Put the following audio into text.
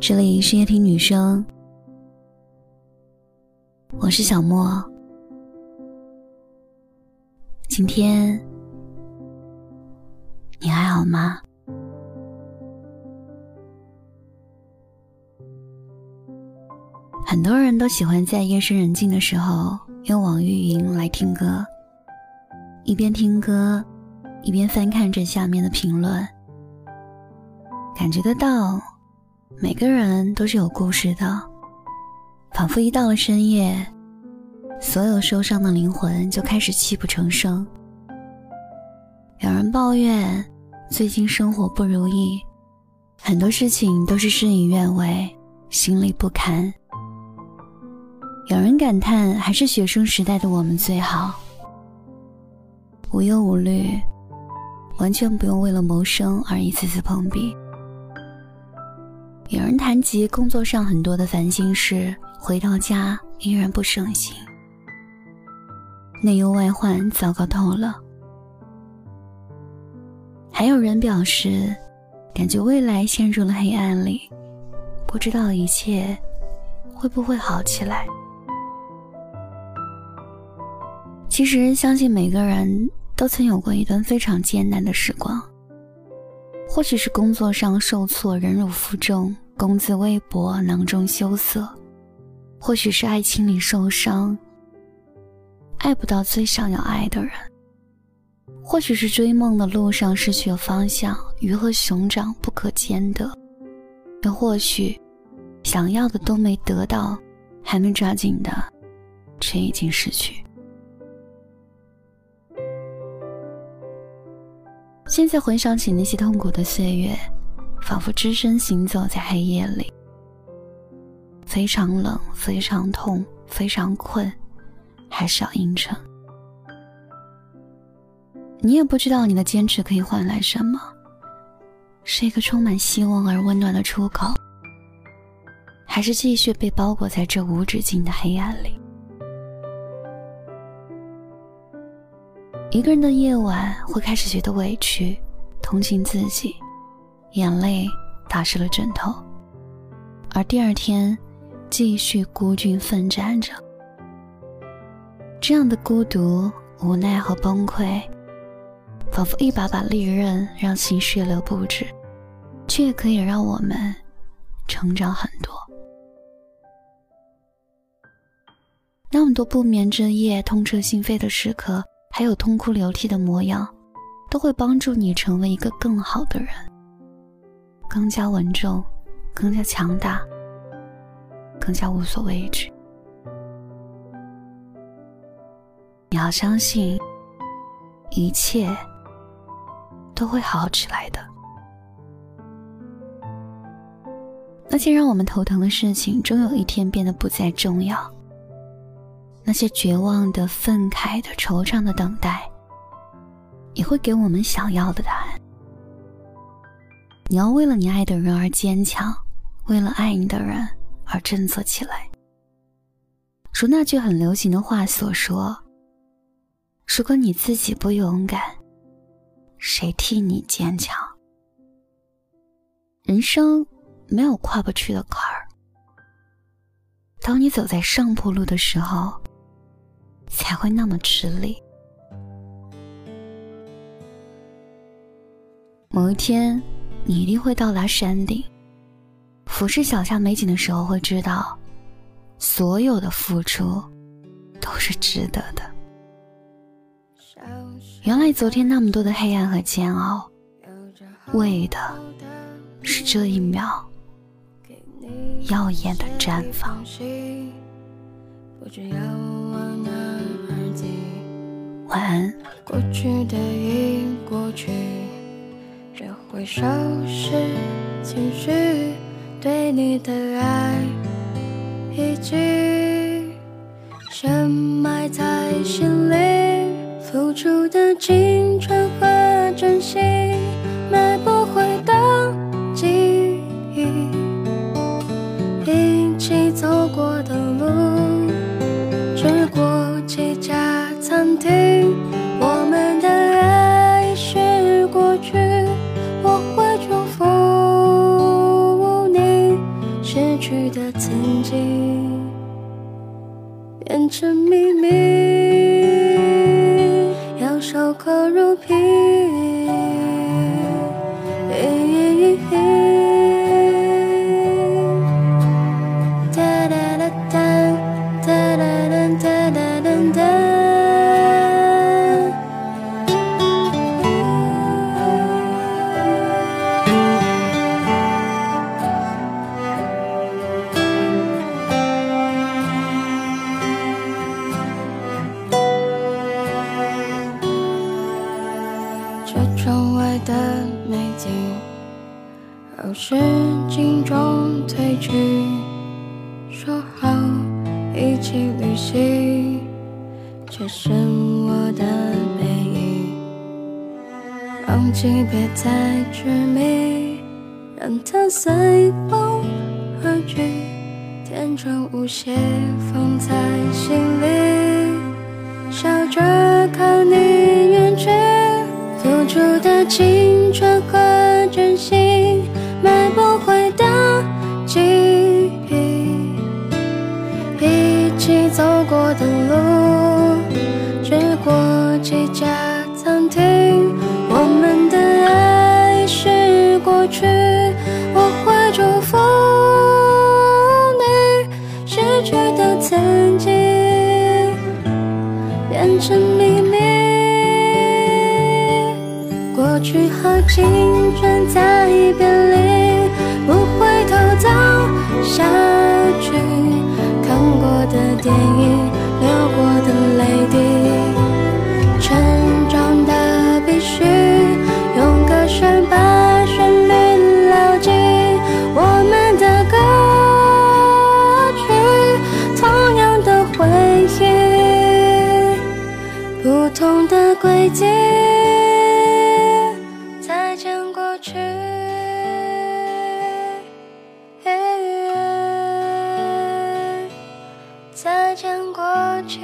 这里是夜听女生，我是小莫。今天你还好吗？很多人都喜欢在夜深人静的时候用网易云来听歌，一边听歌，一边翻看着下面的评论，感觉得到每个人都是有故事的，仿佛一到了深夜，所有受伤的灵魂就开始泣不成声。有人抱怨最近生活不如意，很多事情都是事与愿违，心里不堪。有人感叹，还是学生时代的我们最好，无忧无虑，完全不用为了谋生而一次次碰壁。有人谈及工作上很多的烦心事，回到家依然不省心，内忧外患，糟糕透了。还有人表示，感觉未来陷入了黑暗里，不知道一切会不会好起来。其实，相信每个人都曾有过一段非常艰难的时光。或许是工作上受挫，忍辱负重，工资微薄，囊中羞涩；或许是爱情里受伤，爱不到最想要爱的人；或许是追梦的路上失去了方向，鱼和熊掌不可兼得；又或许，想要的都没得到，还没抓紧的，却已经失去。现在回想起那些痛苦的岁月，仿佛只身行走在黑夜里，非常冷，非常痛，非常困，还是要硬撑。你也不知道你的坚持可以换来什么，是一个充满希望而温暖的出口，还是继续被包裹在这无止境的黑暗里？一个人的夜晚会开始觉得委屈，同情自己，眼泪打湿了枕头，而第二天继续孤军奋战着。这样的孤独、无奈和崩溃，仿佛一把把利刃，让心血流不止，却也可以让我们成长很多。那么多不眠之夜、痛彻心扉的时刻。还有痛哭流涕的模样，都会帮助你成为一个更好的人，更加稳重，更加强大，更加无所畏惧。你要相信，一切都会好起来的。那些让我们头疼的事情，终有一天变得不再重要。那些绝望的、愤慨的、惆怅的等待，也会给我们想要的答案。你要为了你爱的人而坚强，为了爱你的人而振作起来。如那句很流行的话所说：“如果你自己不勇敢，谁替你坚强？”人生没有跨不去的坎儿。当你走在上坡路的时候。才会那么吃力。某一天，你一定会到达山顶，俯视脚下美景的时候，会知道，所有的付出都是值得的。原来昨天那么多的黑暗和煎熬，为的是这一秒耀眼的绽放。晚安。过去的已过去，这会收拾情绪，对你的爱已经深埋在心里，付出的青春和真心，证明后视镜中褪去，说好一起旅行，只剩我的背影。忘记别再执迷，让它随风而去，天真无邪放在心里，笑着看你，青春和真心。买不回的记忆，一起走过的路，去过几家餐厅，我们的爱是过去，我会祝福你，失去的曾经变成秘过去和青春在别离。下去，看过的电影，流过的泪滴，成长的必须用歌声把旋律牢记。我们的歌曲，同样的回忆，不同的轨迹。再见，过去。